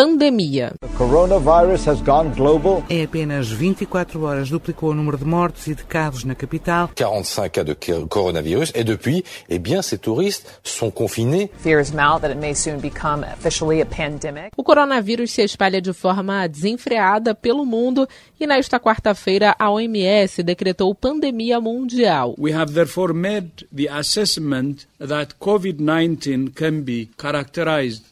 Pandemia. Em apenas 24 horas duplicou o número de mortos e de casos na capital. 45 cas de coronavirus et depuis, eh bien, ces touristes sont confinés. Fears mount that it may soon become officially a pandemic. O coronavírus se espalha de forma desenfreada pelo mundo e nesta quarta-feira a OMS decretou pandemia mundial. We have therefore made the assessment that COVID-19 can be characterized.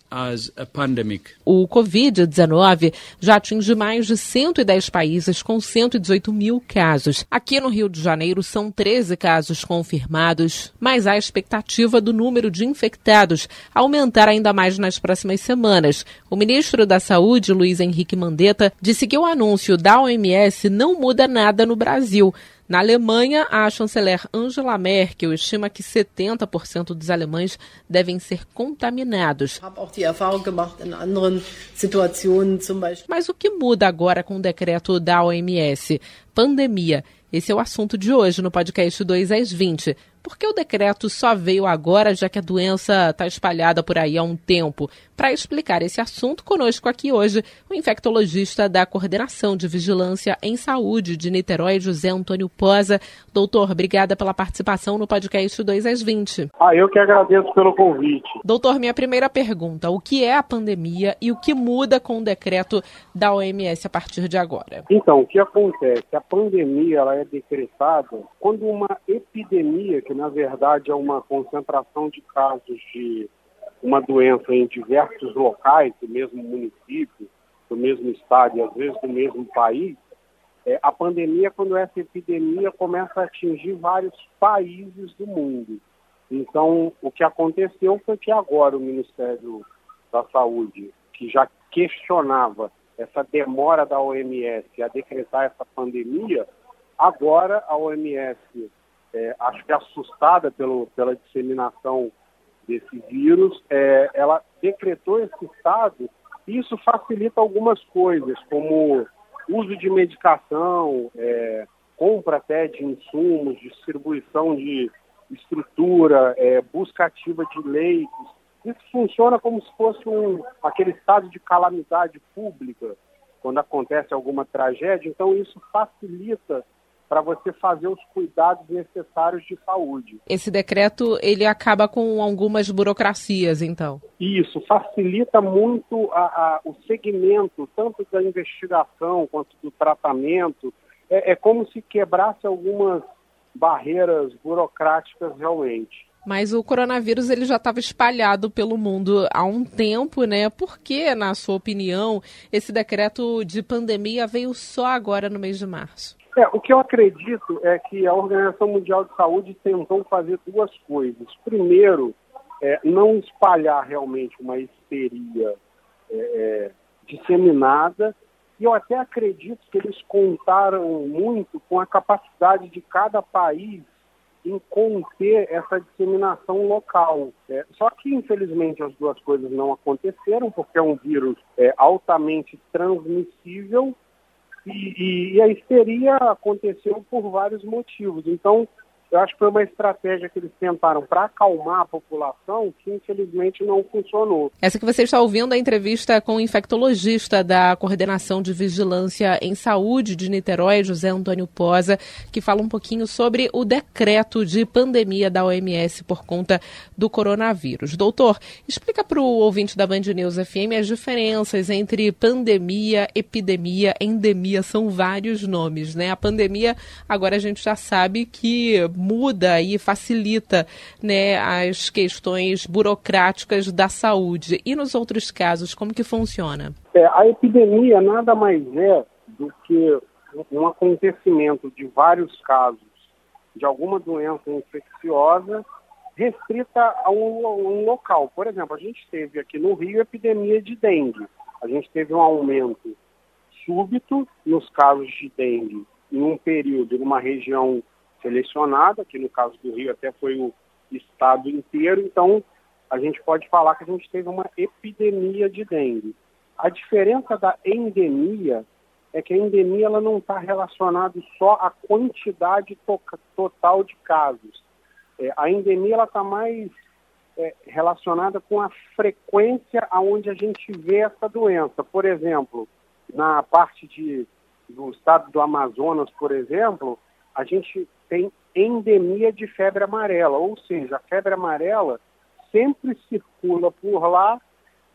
O Covid-19 já atinge mais de 110 países com 118 mil casos. Aqui no Rio de Janeiro são 13 casos confirmados, mas há expectativa do número de infectados aumentar ainda mais nas próximas semanas. O ministro da Saúde, Luiz Henrique Mandetta, disse que o anúncio da OMS não muda nada no Brasil. Na Alemanha, a chanceler Angela Merkel estima que 70% dos alemães devem ser contaminados. Mas o que muda agora com o decreto da OMS? Pandemia. Esse é o assunto de hoje no podcast 2 às 20. Por que o decreto só veio agora, já que a doença está espalhada por aí há um tempo? Para explicar esse assunto, conosco aqui hoje o infectologista da Coordenação de Vigilância em Saúde de Niterói, José Antônio Posa. Doutor, obrigada pela participação no podcast 2 às 20. Ah, eu que agradeço pelo convite. Doutor, minha primeira pergunta: o que é a pandemia e o que muda com o decreto da OMS a partir de agora? Então, o que acontece? A pandemia ela é decretada quando uma epidemia, que na verdade é uma concentração de casos de uma doença em diversos locais do mesmo município, do mesmo estado e às vezes do mesmo país, é, a pandemia, quando essa epidemia começa a atingir vários países do mundo. Então, o que aconteceu foi que agora o Ministério da Saúde, que já questionava essa demora da OMS a decretar essa pandemia, agora a OMS, é, acho que assustada pelo, pela disseminação desse vírus, é, ela decretou esse estado e isso facilita algumas coisas, como uso de medicação, é, compra até de insumos, distribuição de estrutura, é, busca ativa de leitos. Isso funciona como se fosse um, aquele estado de calamidade pública, quando acontece alguma tragédia. Então, isso facilita para você fazer os cuidados necessários de saúde. Esse decreto ele acaba com algumas burocracias, então. Isso facilita muito a, a, o segmento tanto da investigação quanto do tratamento. É, é como se quebrasse algumas barreiras burocráticas realmente. Mas o coronavírus ele já estava espalhado pelo mundo há um tempo, né? Por que, na sua opinião, esse decreto de pandemia veio só agora no mês de março? É, o que eu acredito é que a Organização Mundial de Saúde tentou fazer duas coisas. Primeiro, é, não espalhar realmente uma histeria é, é, disseminada, e eu até acredito que eles contaram muito com a capacidade de cada país em conter essa disseminação local. É, só que, infelizmente, as duas coisas não aconteceram, porque é um vírus é, altamente transmissível e, e, a histeria aconteceu por vários motivos. Então, eu acho que foi uma estratégia que eles tentaram para acalmar a população que infelizmente não funcionou. Essa que você está ouvindo é a entrevista com o infectologista da Coordenação de Vigilância em Saúde de Niterói, José Antônio Posa, que fala um pouquinho sobre o decreto de pandemia da OMS por conta do coronavírus. Doutor, explica para o ouvinte da Band News FM as diferenças entre pandemia, epidemia, endemia, são vários nomes, né? A pandemia, agora a gente já sabe que muda e facilita né, as questões burocráticas da saúde. E nos outros casos, como que funciona? É, a epidemia nada mais é do que um acontecimento de vários casos de alguma doença infecciosa restrita a um, um, local. Por exemplo, a gente teve aqui no Rio epidemia de dengue. A gente teve um aumento súbito nos casos de dengue em um período, numa região selecionada, que no caso do Rio até foi o estado inteiro, então a gente pode falar que a gente teve uma epidemia de dengue. A diferença da endemia é que a endemia ela não está relacionada só à quantidade to total de casos. É, a endemia está mais é, relacionada com a frequência aonde a gente vê essa doença. Por exemplo, na parte de, do estado do Amazonas, por exemplo, a gente tem endemia de febre amarela, ou seja, a febre amarela sempre circula por lá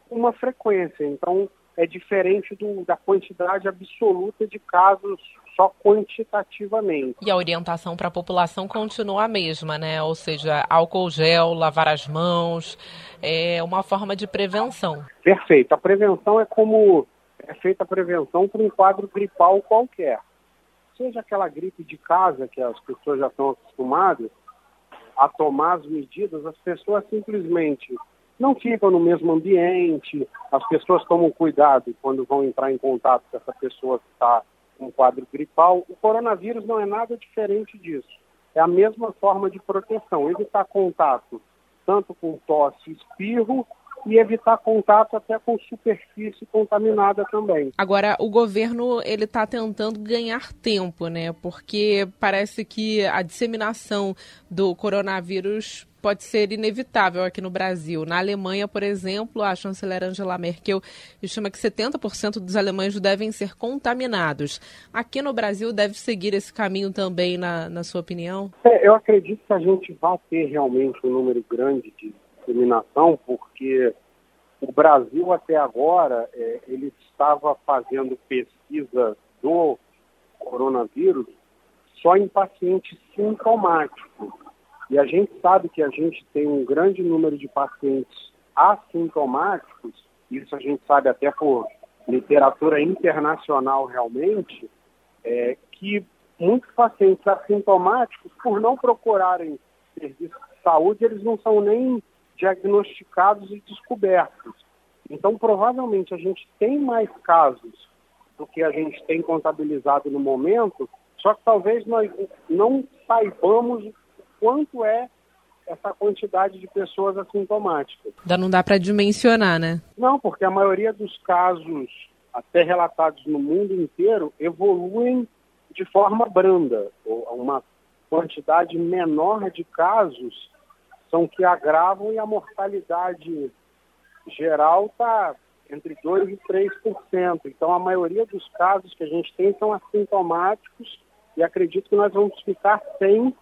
com uma frequência. Então, é diferente do, da quantidade absoluta de casos só quantitativamente. E a orientação para a população continua a mesma, né? Ou seja, álcool gel, lavar as mãos, é uma forma de prevenção. Perfeito. A prevenção é como é feita a prevenção para um quadro gripal qualquer. Seja aquela gripe de casa que as pessoas já estão acostumadas a tomar as medidas, as pessoas simplesmente não ficam no mesmo ambiente, as pessoas tomam cuidado quando vão entrar em contato com essa pessoa que está com quadro gripal. O coronavírus não é nada diferente disso. É a mesma forma de proteção, evitar contato tanto com tosse espirro e evitar contato até com superfície contaminada também. Agora, o governo ele está tentando ganhar tempo, né? Porque parece que a disseminação do coronavírus pode ser inevitável aqui no Brasil. Na Alemanha, por exemplo, a chanceler Angela Merkel estima que 70% dos alemães devem ser contaminados. Aqui no Brasil deve seguir esse caminho também, na, na sua opinião? É, eu acredito que a gente vai ter realmente um número grande de discriminação, porque o Brasil até agora é, ele estava fazendo pesquisa do coronavírus só em pacientes sintomáticos. E a gente sabe que a gente tem um grande número de pacientes assintomáticos, isso a gente sabe até por literatura internacional realmente, é, que muitos pacientes assintomáticos, por não procurarem serviço de saúde, eles não são nem diagnosticados e descobertos. Então, provavelmente, a gente tem mais casos do que a gente tem contabilizado no momento, só que talvez nós não saibamos quanto é essa quantidade de pessoas assintomáticas. Ainda não dá para dimensionar, né? Não, porque a maioria dos casos, até relatados no mundo inteiro, evoluem de forma branda. Uma quantidade menor de casos são que agravam e a mortalidade geral está entre 2% e 3%. Então, a maioria dos casos que a gente tem são assintomáticos e acredito que nós vamos ficar sem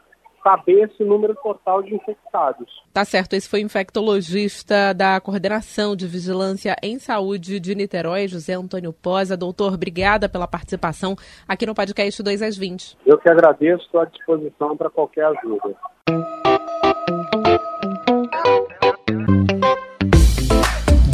saber esse número total de infectados. Tá certo, esse foi o infectologista da Coordenação de Vigilância em Saúde de Niterói, José Antônio Posa. Doutor, obrigada pela participação aqui no podcast 2 às 20. Eu que agradeço, estou à disposição para qualquer ajuda.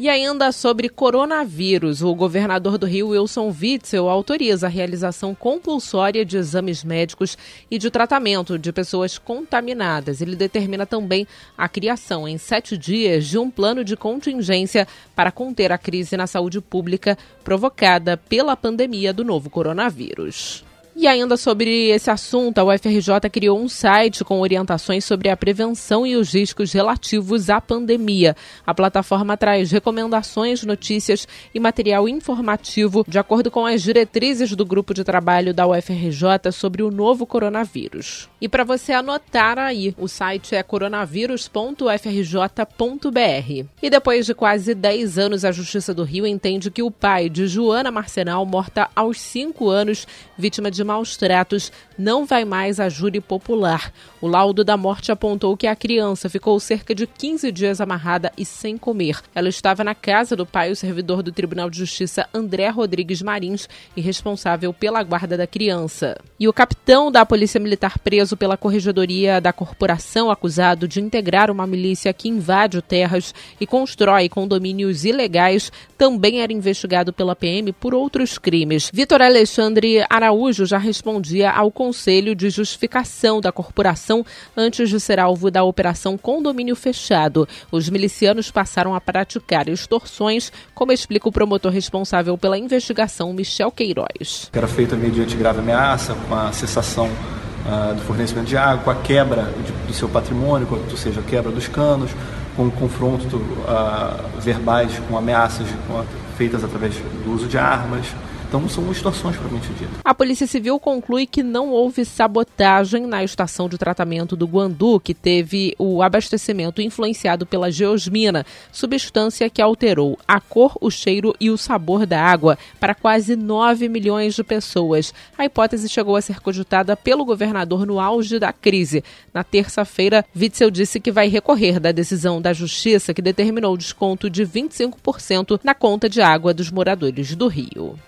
E ainda sobre coronavírus, o governador do Rio, Wilson Witzel, autoriza a realização compulsória de exames médicos e de tratamento de pessoas contaminadas. Ele determina também a criação, em sete dias, de um plano de contingência para conter a crise na saúde pública provocada pela pandemia do novo coronavírus. E ainda sobre esse assunto, a UFRJ criou um site com orientações sobre a prevenção e os riscos relativos à pandemia. A plataforma traz recomendações, notícias e material informativo de acordo com as diretrizes do grupo de trabalho da UFRJ sobre o novo coronavírus. E para você anotar aí, o site é coronavírus.ufrj.br. E depois de quase 10 anos, a Justiça do Rio entende que o pai de Joana Marcenal, morta aos 5 anos, vítima de maus tratos não vai mais a júri popular. O laudo da morte apontou que a criança ficou cerca de 15 dias amarrada e sem comer. Ela estava na casa do pai, o servidor do Tribunal de Justiça André Rodrigues Marins, e responsável pela guarda da criança. E o capitão da Polícia Militar preso pela Corregedoria da Corporação, acusado de integrar uma milícia que invade terras e constrói condomínios ilegais, também era investigado pela PM por outros crimes. Vitor Alexandre Araújo já respondia ao Conselho de Justificação da corporação antes de ser alvo da Operação Condomínio Fechado. Os milicianos passaram a praticar extorsões, como explica o promotor responsável pela investigação, Michel Queiroz. Era feita mediante grave ameaça, com a cessação uh, do fornecimento de água, com a quebra de, do seu patrimônio, ou seja, a quebra dos canos, com confronto uh, verbais, com ameaças com, feitas através do uso de armas. Então são extorsões propriamente dito. A Polícia Civil conclui que não houve sabotagem na estação de tratamento do Guandu, que teve o abastecimento influenciado pela geosmina, substância que alterou a cor, o cheiro e o sabor da água para quase 9 milhões de pessoas. A hipótese chegou a ser cogitada pelo governador no auge da crise. Na terça-feira, Witzel disse que vai recorrer da decisão da Justiça que determinou o desconto de 25% na conta de água dos moradores do Rio.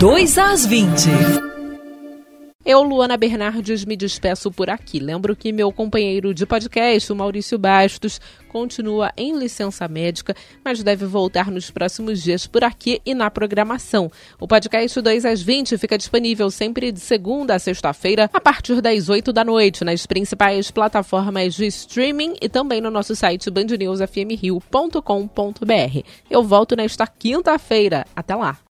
2 às 20. Eu, Luana Bernardes, me despeço por aqui. Lembro que meu companheiro de podcast, o Maurício Bastos, continua em licença médica, mas deve voltar nos próximos dias por aqui e na programação. O podcast 2 às 20 fica disponível sempre de segunda a sexta-feira, a partir das 8 da noite, nas principais plataformas de streaming e também no nosso site bandnewsfmrio.com.br. Eu volto nesta quinta-feira. Até lá!